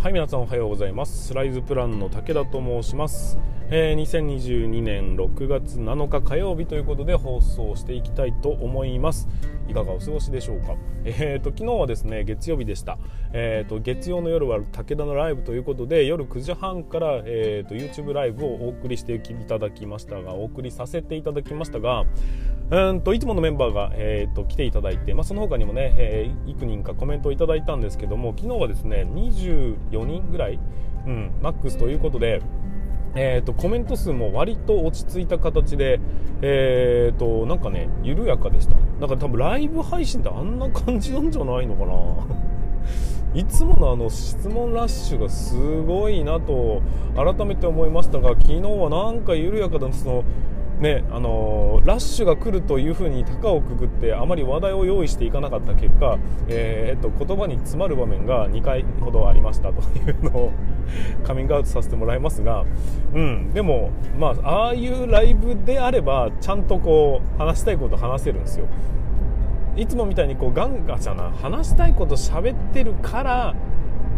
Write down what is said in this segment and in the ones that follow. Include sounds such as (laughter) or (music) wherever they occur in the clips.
はい皆さんおはようございます。スライズプランの武田と申します、えー、2022年6月7日火曜日ということで放送していきたいと思います。いかがお過ごしでしょうか？えーと昨日はですね月曜日でした。えーと月曜の夜は武田のライブということで夜9時半から、えーと YouTube ライブをお送りしていただきましたがお送りさせていただきましたがうんといつものメンバーが、えーと、来ていただいて、まあ、その他にもね、えー、幾人かコメントをいただいたんですけども昨日はですね24人ぐらい、うん、マックスということで、えーと、コメント数も割と落ち着いた形で、えーと、なんかね緩やかでした。だから多分ライブ配信ってあんな感じなんじゃないのかな。(laughs) いつものあの質問ラッシュがすごいなと改めて思いましたが昨日はなんか緩やかなそのねあのー、ラッシュが来るというふうに高をくぐってあまり話題を用意していかなかった結果、えー、っと言葉に詰まる場面が2回ほどありましたというのを (laughs) カミングアウトさせてもらいますが、うん、でも、まあ、ああいうライブであればちゃんとこう話したいこと話せるんですよ。いつもみたいにこうガンガじゃな話したいこと喋ってるから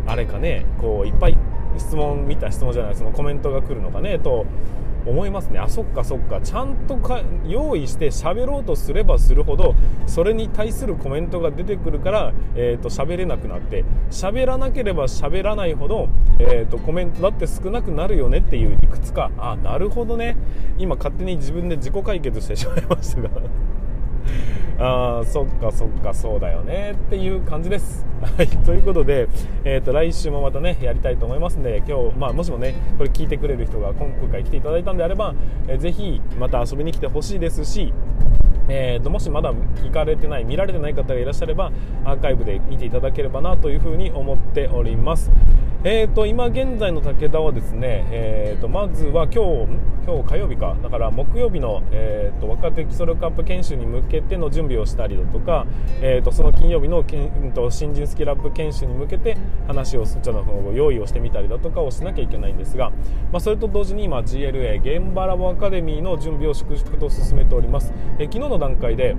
あれかねこういっぱい質問見た質問じゃないそのコメントが来るのかねと思いますね。あそっかそっか。ちゃんとか用意して喋ろうとすればするほどそれに対するコメントが出てくるから、えーと、喋れなくなって喋らなければ喋らないほど、えーと、コメントだって少なくなるよねっていういくつか。あなるほどね。今勝手に自分で自己解決してしまいましたが。あーそっかそっかそうだよねっていう感じです。はいということで、えーと、来週もまたねやりたいと思いますんで今日、まあ、もしもねこれ聞いてくれる人が今回来ていただいたんであれば、えー、ぜひまた遊びに来てほしいですしえーと、もしまだ聞かれてない見られてない方がいらっしゃればアーカイブで見ていただければなというふうに思っております、えーと、今現在の武田はですね、えーと、まずは今日今日火曜日か。だから木曜日の、えー、と若手基礎力アップ研修に向けての準備をしたりだとか、えー、とその金曜日のけんと新人スキルアップ研修に向けて話をそちらの方を用意をしてみたりだとかをしなきゃいけないんですが、まあ、それと同時に今 GLA 現場ラボアカデミーの準備を粛々と進めております、えー、昨日の段階で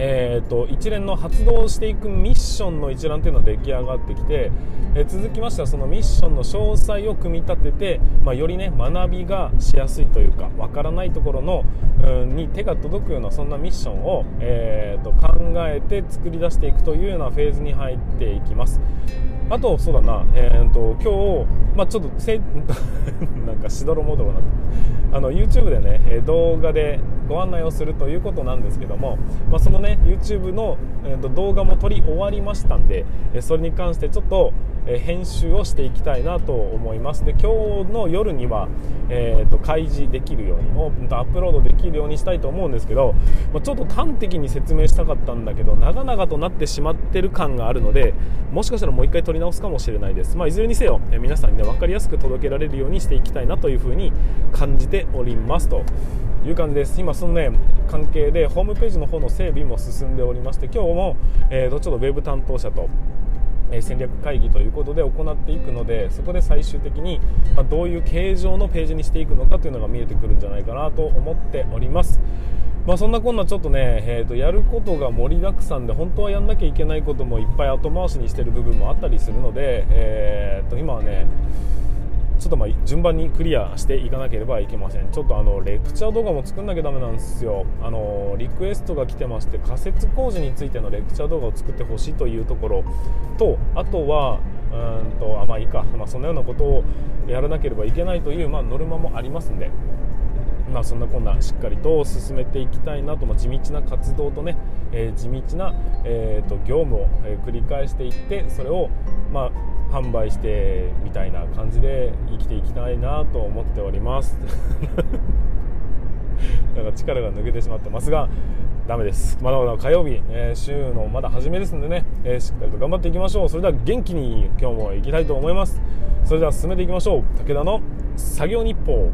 えーと、一連の発動していくミッションの一覧というのは出来上がってきて、えー、続きましてはそのミッションの詳細を組み立てて、まあ、よりね学びがしやすいというかわからないところの、うん、に手が届くようなそんなミッションを、えーと、考えて作り出していくというようなフェーズに入っていきます。あとそうだな、えーと、今日、まあ、ちょっとせ (laughs) なんかしどろもどろなあの YouTube でね動画でご案内をするということなんですけども、まあ、そのね YouTube の、えー、と動画も撮り終わりましたんでそれに関してちょっと編集をしていきたいなと思います。で今日の夜には、えーと、開示できるようにオープンとアップロードできるようにしたいと思うんですけど、まあ、ちょっと端的に説明したかったんだけど長々となってしまってる感があるのでもしかしたらもう一回撮り直すかもしれないです、まあ、いずれにせよ皆さんにね分かりやすく届けられるようにしていきたいなというふうに感じておりますと。いう感じです。今そのね関係でホームページの方の整備も進んでおりまして今日も、えーと、ちょっとウェブ担当者と戦略会議ということで行っていくのでそこで最終的にどういう形状のページにしていくのかというのが見えてくるんじゃないかなと思っております。まあ、そんなこんなちょっとね、えー、とやることが盛りだくさんで本当はやんなきゃいけないこともいっぱい後回しにしてる部分もあったりするので、えー、と今はねちょっとまあ順番にクリアしていかなければいけません。ちょっとあのレクチャー動画も作んなきゃダメなんですよ。あのリクエストが来てまして仮設工事についてのレクチャー動画を作ってほしいというところ。とあとはうんとあまあいいか、まあ、そんなようなことをやらなければいけないという、まあ、ノルマもありますんで。まあ、そんなこんなしっかりと進めていきたいなと、まあ、地道な活動とね、えー、地道な、えーと、業務を、え、繰り返していってそれを、まあ、販売してみたいな感じで生きていきたいなと思っております。(laughs) なんか力が抜けてしまってますがダメです。まだまだ火曜日、えー、週のまだ初めですんでね、えー、しっかりと頑張っていきましょう。それでは元気に今日も行きたいと思います。それでは進めていきましょう。武田の作業日報。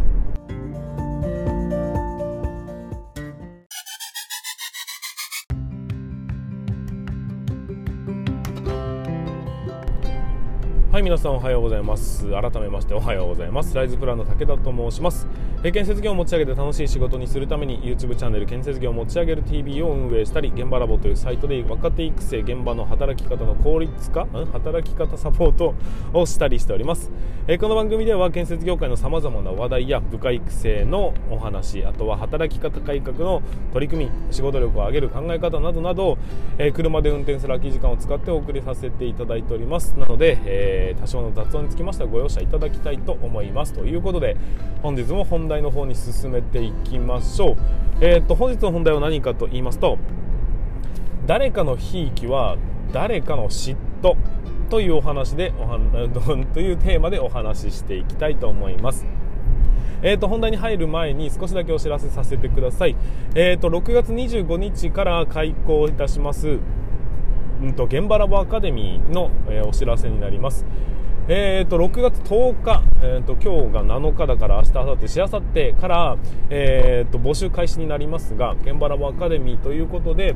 皆さんおはようございます。改めましておはようございます。ライズプランの武田と申します。建設業を持ち上げて楽しい仕事にするために YouTube チャンネル建設業を持ち上げる TV を運営したり現場ラボというサイトで若手育成現場の働き方の効率化働き方サポートをしたりしております。この番組では建設業界のさまざまな話題や部下育成のお話あとは働き方改革の取り組み仕事力を上げる考え方などなど車で運転する空き時間を使ってお送りさせていただいております。なので、えーえ、多少の雑音につきましてはご容赦いただきたいと思います。ということで本日も本題の方に進めていきましょう、えーと、本日の本題は何かと言いますと誰かのひいきは誰かの嫉妬というお話でおは (laughs) というテーマでお話ししていきたいと思います。えーと、本題に入る前に少しだけお知らせさせてください、えーと6月25日から開校いたしますうんと、現場ラボアカデミーの、えー、お知らせになります。えーと、6月10日、えーと、今日が7日だから明日、明後日、しあさってから、えーと募集開始になりますが、現場ラボアカデミーということで、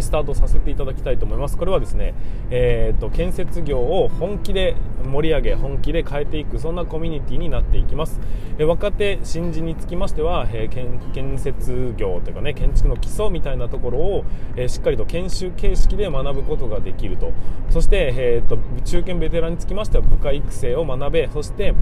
スタートさせていただきたいと思います。これはですね、えーと、建設業を本気で盛り上げ、本気で変えていく、そんなコミュニティになっていきます。え若手、新人につきましては、えー、建設業というかね、建築の基礎みたいなところを、えー、しっかりと研修形式で学ぶことができると。そして、えーと、中堅ベテランにつきましては部下育成を学べ、そして、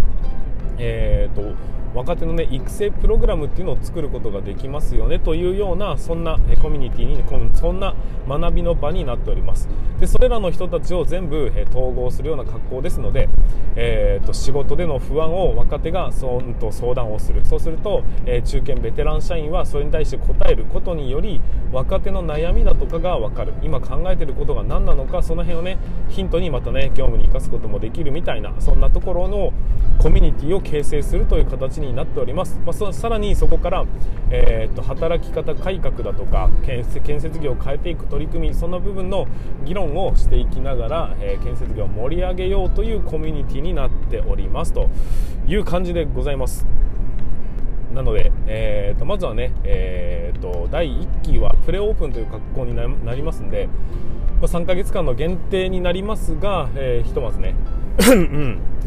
えーと若手の、ね、育成プログラムっていうのを作ることができますよねというようなそんなコミュニティにそんな学びの場になっております。でそれらの人たちを全部統合するような格好ですので、えーと、仕事での不安を若手がそんと相談をする。そうすると、えー、中堅ベテラン社員はそれに対して答えることにより若手の悩みだとかが分かる。今考えていることが何なのかその辺をねヒントにまたね業務に生かすこともできるみたいなそんなところのコミュニティを形成するという形にになっております、まあ、さらにそこから、えー、と働き方改革だとか建設業を変えていく取り組みそんな部分の議論をしていきながら、えー、建設業を盛り上げようというコミュニティになっております。という感じでございます。なので、えー、とまずはね、えー、と第1期はプレオープンという格好になりますんで、まあ、3ヶ月間の限定になりますが、えー、ひとまずね、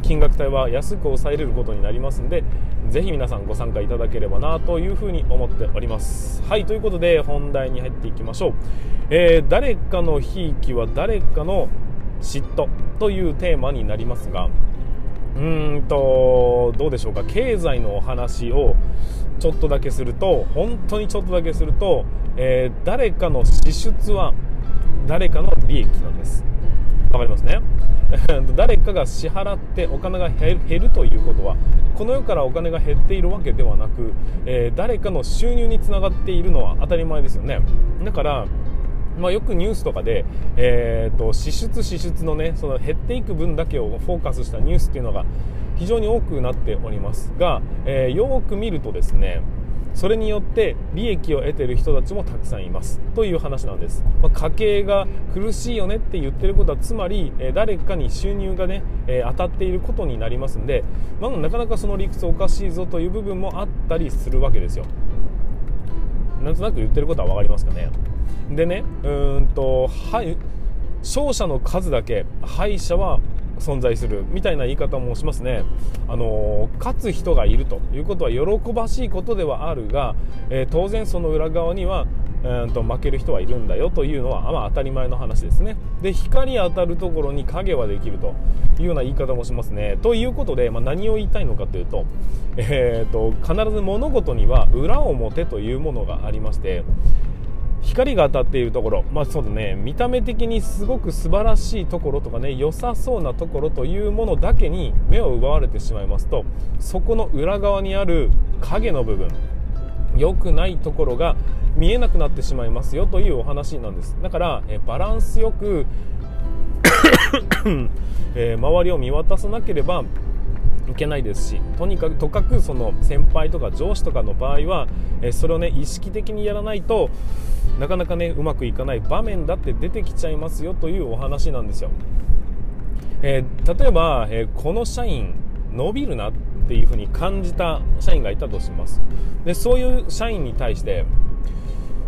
金額帯は安く抑えれることになりますんでぜひ皆さんご参加いただければなというふうに思っております。はい。ということで本題に入っていきましょう、えー、誰かのひいきは誰かの嫉妬というテーマになりますがうーんとどうでしょうか。経済のお話をちょっとだけすると本当にちょっとだけすると、えー、誰かの支出は誰かの利益なんです。わかりますね。(laughs) 誰かが支払ってお金が減るということはこの世からお金が減っているわけではなく、えー、誰かの収入につながっているのは当たり前ですよね。だからまあ、よくニュースとかで、えーと、支出、支出のねその減っていく分だけをフォーカスしたニュースっていうのが非常に多くなっておりますが、えー、よく見るとですねそれによって利益を得てる人たちもたくさんいます。という話なんです、まあ、家計が苦しいよねって言ってることはつまり、え誰かに収入がね、え当たっていることになりますんで、まあ、なかなかその理屈おかしいぞという部分もあったりするわけですよ。なんとなく言ってることは分かりますかね。でねうんとはい勝者の数だけ敗者は存在するみたいな言い方もしますね、あの勝つ人がいるということは喜ばしいことではあるが、えー、当然その裏側にはうんと負ける人はいるんだよというのは、まあ、当たり前の話ですね。で光当たるところに影はできるというような言い方もしますね。ということで、まあ、何を言いたいのかというと,、えーと必ず物事には裏表というものがありまして光が当たっているところ、まあそうだね、見た目的にすごく素晴らしいところとかね、良さそうなところというものだけに目を奪われてしまいますと、そこの裏側にある影の部分、良くないところが見えなくなってしまいますよというお話なんです。だから、えバランスよく (coughs) えー、周りを見渡さなければいけないですしとにかくとかくその先輩とか上司とかの場合は、えそれをね意識的にやらないとなかなかねうまくいかない場面だって出てきちゃいますよというお話なんですよ、えー、例えば、えー、この社員伸びるなっていうふうに感じた社員がいたとします。でそういう社員に対して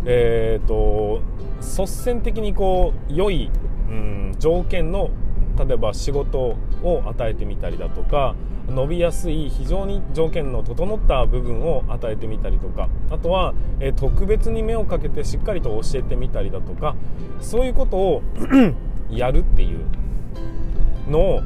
えーと、率先的にこう良い、うん、条件の例えば仕事を与えてみたりだとか伸びやすい非常に条件の整った部分を与えてみたりとかあとは、え特別に目をかけてしっかりと教えてみたりだとかそういうことをやるっていうのを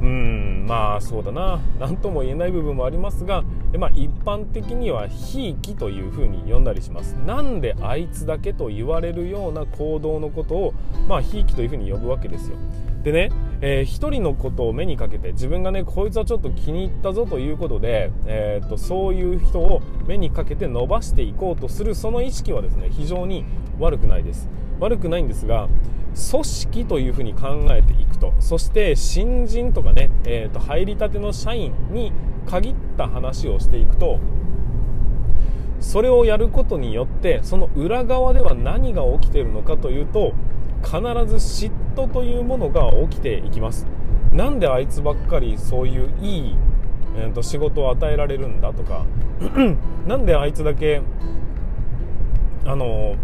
うんまあそうだな。何とも言えない部分もありますが、まあ、一般的にはひいきというふうに呼んだりします。なんであいつだけと言われるような行動のことをまあひいきというふうに呼ぶわけですよ。でね、えー、一人のことを目にかけて自分がねこいつはちょっと気に入ったぞということで、えーと、そういう人を目にかけて伸ばしていこうとするその意識はですね非常に悪くないです。悪くないんですが組織というふうに考えていくとそして新人とかね、えー、と入りたての社員に限った話をしていくとそれをやることによってその裏側では何が起きているのかというと必ず嫉妬というものが起きていきます。なんであいつばっかりそういういい、えー、と仕事を与えられるんだとか。(clears throat) なんであいつだけあの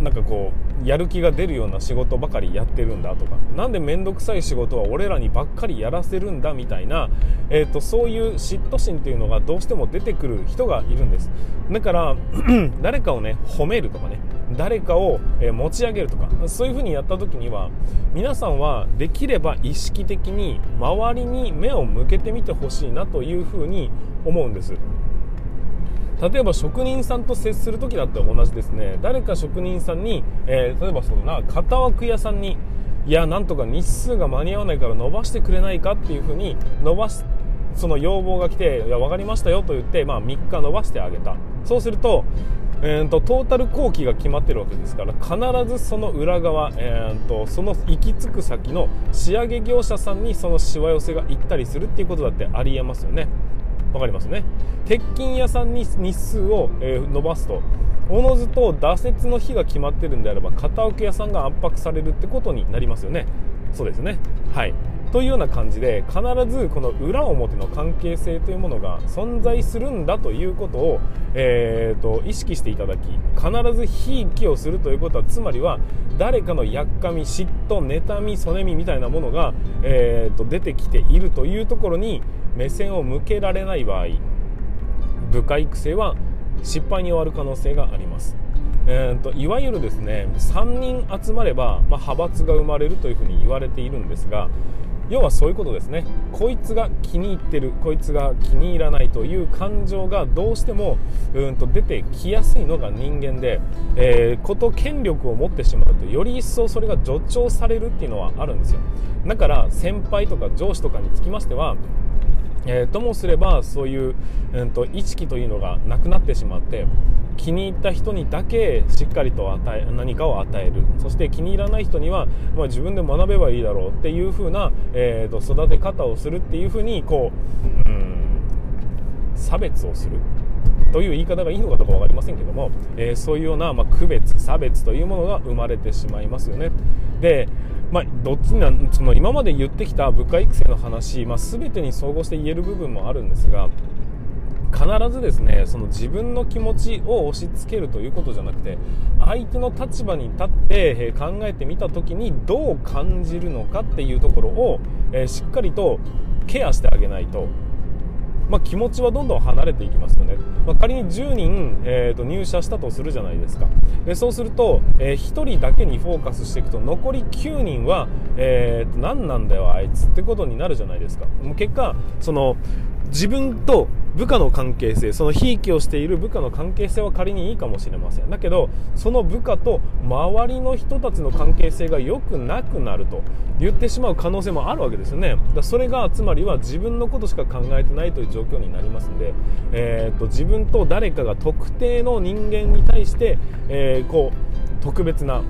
なんかこうやる気が出るような仕事ばかりやってるんだとか。何で面倒くさい仕事は俺らにばっかりやらせるんだみたいな、えーと、そういう嫉妬心っていうのがどうしても出てくる人がいるんです。だから (clears throat) 誰かをね褒めるとかね。誰かを持ち上げるとかそういうふうにやった時には皆さんはできれば意識的に周りに目を向けてみてほしいなというふうに思うんです。例えば職人さんと接する時だって同じですね。誰か職人さんに、えー、例えばそうな型枠屋さんにいやなんとか日数が間に合わないから伸ばしてくれないかっていうふうに伸ばすその要望が来て「いや分かりましたよ」と言って、まあ、3日伸ばしてあげた。そうすると,、えーと、トータル工期が決まってるわけですから必ずその裏側、えーとその行き着く先の仕上げ業者さんにそのしわ寄せが行ったりするっていうことだってありえますよね。分かりますね。鉄筋屋さんに日数を、え、伸ばすとおのずと挫折の日が決まってるんであれば片請け屋さんが圧迫されるってことになりますよね。そうですね。はい。というような感じで必ずこの裏表の関係性というものが存在するんだということを、えーと、意識していただき必ずひいきをするということはつまりは誰かのやっかみ嫉妬妬みそねみみたいなものが、えーと出てきているというところに目線を向けられない場合部下育成は失敗に終わる可能性があります、えーと、いわゆるですね3人集まれば、まあ、派閥が生まれるというふうに言われているんですが要はそういうことですね。こいつが気に入ってるこいつが気に入らないという感情がどうしてもうんと出てきやすいのが人間で、えー、こと権力を持ってしまうとより一層それが助長されるっていうのはあるんですよ。だから先輩とか上司とかにつきましてはえー、ともすればそういう、えーと、意識というのがなくなってしまって気に入った人にだけしっかりと与え何かを与える。そして気に入らない人には、まあ、自分で学べばいいだろうっていう風な、えーと、育て方をするっていう風にこううん差別をするという言い方がいいのかどうか分かりませんけども、えー、そういうような、まあ、区別差別というものが生まれてしまいますよね。でまあ、どっちなその今まで言ってきた部下育成の話、まあ、全てに総合して言える部分もあるんですが必ずですねその自分の気持ちを押し付けるということじゃなくて相手の立場に立って考えてみた時にどう感じるのかっていうところをしっかりとケアしてあげないとまあ、気持ちはどんどん離れていきますよね、まあ、仮に10人、えー、と入社したとするじゃないですか。でそうすると、えー、1人だけにフォーカスしていくと残り9人は、えー、と何なんだよあいつってことになるじゃないですか。もう結果その自分と部下の関係性そのひいきをしている部下の関係性は仮にいいかもしれません。だけどその部下と周りの人たちの関係性が良くなくなると言ってしまう可能性もあるわけですよね。だそれがつまりは自分のことしか考えてないという状況になりますんで、えーと、自分と誰かが特定の人間に対して、えー、こう特別な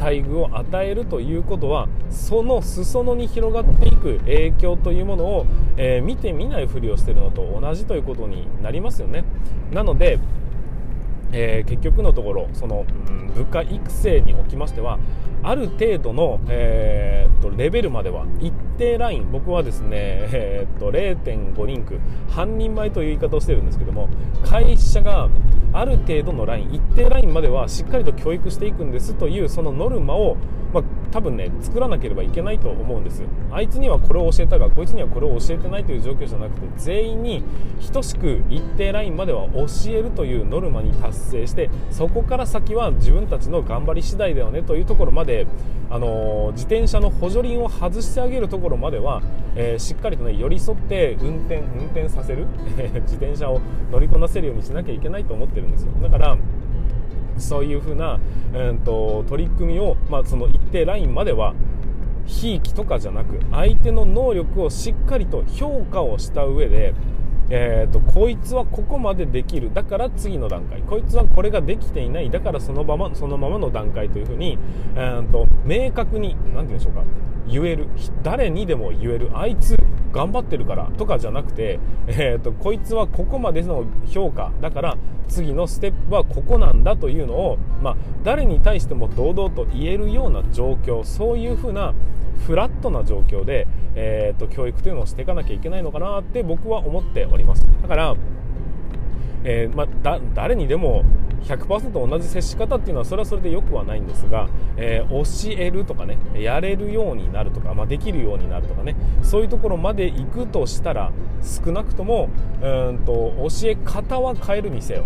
待遇を与えるということはその裾野に広がっていく影響というものを、えー、見てみないふりをしているのと同じということになりますよね。なのでえー、結局のところその、うん、部下育成におきましてはある程度の、えー、とレベルまでは一定ライン僕はですね、えー、と0.5リンク半人前という言い方をしてるんですけども会社がある程度のライン一定ラインまではしっかりと教育していくんですというそのノルマをまあ、多分ね作らなければいけないと思うんですあいつにはこれを教えたがこいつにはこれを教えてないという状況じゃなくて全員に等しく一定ラインまでは教えるというノルマに達成してそこから先は自分たちの頑張り次第だよねというところまで、であのー、自転車の補助輪を外してあげるところまでは、えー、しっかりとね寄り添って運転運転させる自転車を乗りこなせるようにしなきゃいけないと思ってるんですよ。だからそういうふうな、えーと、取り組みを、まあ、その一定ラインまではひいきとかじゃなく相手の能力をしっかりと評価をした上で、えーと、こいつはここまでできる。だから次の段階。こいつはこれができていない。だからそのままそのままの段階というふうに、えーと、明確に何て言うんでしょうか。言える。誰にでも言える。あいつ頑張ってるからとかじゃなくて、えーと、こいつはここまでの評価。だから次のステップはここなんだというのを、まあ、誰に対しても堂々と言えるような状況。そういうふうなフラットな状況で、えーと、教育というのをしていかなきゃいけないのかなって僕は思っております。だからえー、まあ、誰にでも100%同じ接し方っていうのはそれはそれでよくはないんですが、えー、教えるとかねやれるようになるとか、まあ、できるようになるとかねそういうところまで行くとしたら少なくともうんと教え方は変えるにせよ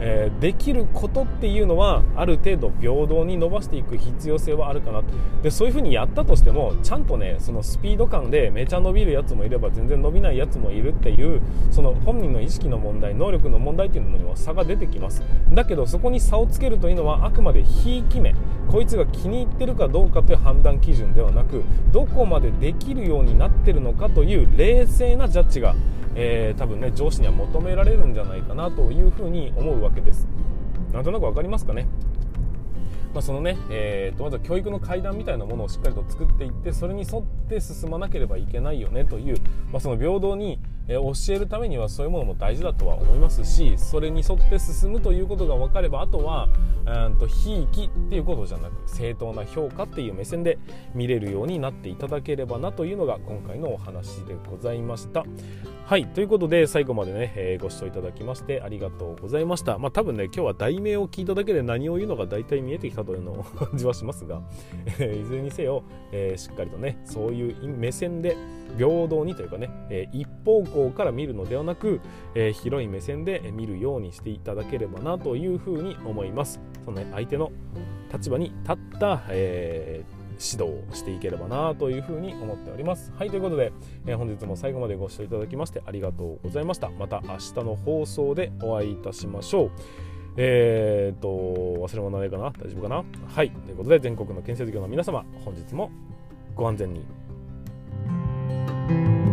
えー、できることっていうのはある程度平等に伸ばしていく必要性はあるかなでそういうふうにやったとしてもちゃんとねそのスピード感でめちゃ伸びるやつもいれば全然伸びないやつもいるっていうその本人の意識の問題能力の問題っていうのには差が出てきます。だけどそこに差をつけるというのはあくまでひいき目こいつが気に入ってるかどうかという判断基準ではなくどこまでできるようになってるのかという冷静なジャッジがえー、多分ね上司には求められるんじゃないかなというふうに思うわけです。なんとなく分かりますかね？まあ、そのね、えー、とまずは教育の階段みたいなものをしっかりと作っていってそれに沿って進まなければいけないよねという、まあ、その平等にえ教えるためにはそういうものも大事だとは思いますしそれに沿って進むということが分かればあとはうんとひいきっていうことじゃなく正当な評価っていう目線で見れるようになっていただければなというのが今回のお話でございました。はいということで最後までね、えー、ご視聴いただきましてありがとうございました。まあ多分ね今日は題名を聞いただけで何を言うのが大体見えてきたというのを (laughs) 感じはしますが、えいずれにせよ、えー、しっかりとねそういう目線で平等にというかね、えー、一方向から見るのではなく、えー、広い目線で見るようにしていただければなというふうに思いますその、ね、相手の立場に立った、えー指導をしていければなというふうに思っております。はい、ということで、えー、本日も最後までご視聴いただきましてありがとうございました。また明日の放送でお会いいたしましょう。えー、っと、忘れ物ないかな？大丈夫かな？はい、ということで全国の建設業の皆様、本日もご安全に。Thank you.